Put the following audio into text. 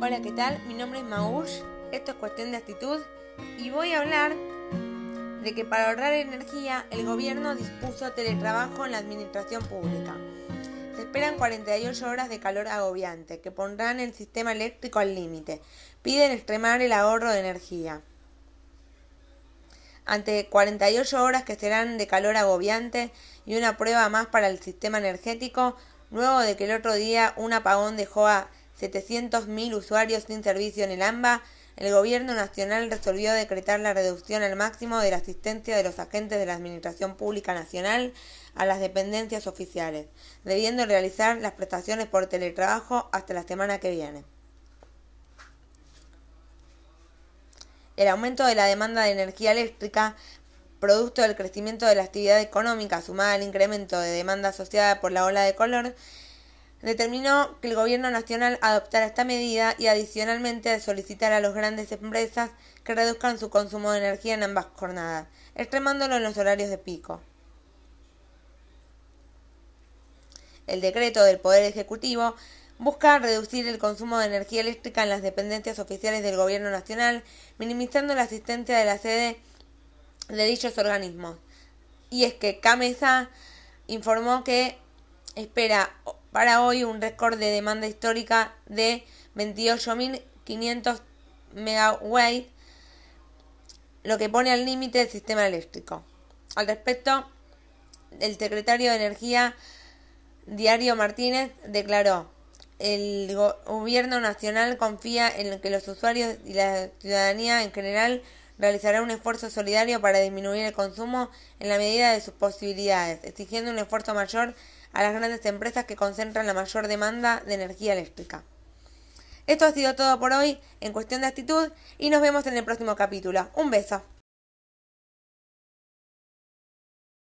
Hola, ¿qué tal? Mi nombre es Maush, esto es cuestión de actitud y voy a hablar de que para ahorrar energía el gobierno dispuso teletrabajo en la administración pública. Se esperan 48 horas de calor agobiante que pondrán el sistema eléctrico al límite. Piden extremar el ahorro de energía. Ante 48 horas que serán de calor agobiante y una prueba más para el sistema energético, luego de que el otro día un apagón dejó a 700.000 usuarios sin servicio en el AMBA, el Gobierno Nacional resolvió decretar la reducción al máximo de la asistencia de los agentes de la Administración Pública Nacional a las dependencias oficiales, debiendo realizar las prestaciones por teletrabajo hasta la semana que viene. El aumento de la demanda de energía eléctrica, producto del crecimiento de la actividad económica sumada al incremento de demanda asociada por la ola de color, determinó que el gobierno nacional adoptara esta medida y adicionalmente solicitar a las grandes empresas que reduzcan su consumo de energía en ambas jornadas, extremándolo en los horarios de pico. El decreto del Poder Ejecutivo busca reducir el consumo de energía eléctrica en las dependencias oficiales del Gobierno Nacional, minimizando la asistencia de la sede de dichos organismos. Y es que CAMESA informó que espera para hoy un récord de demanda histórica de 28.500 MW, lo que pone al límite del sistema eléctrico. Al respecto, el secretario de Energía, Diario Martínez, declaró, el gobierno nacional confía en que los usuarios y la ciudadanía en general realizará un esfuerzo solidario para disminuir el consumo en la medida de sus posibilidades, exigiendo un esfuerzo mayor a las grandes empresas que concentran la mayor demanda de energía eléctrica. Esto ha sido todo por hoy en cuestión de actitud y nos vemos en el próximo capítulo. Un beso.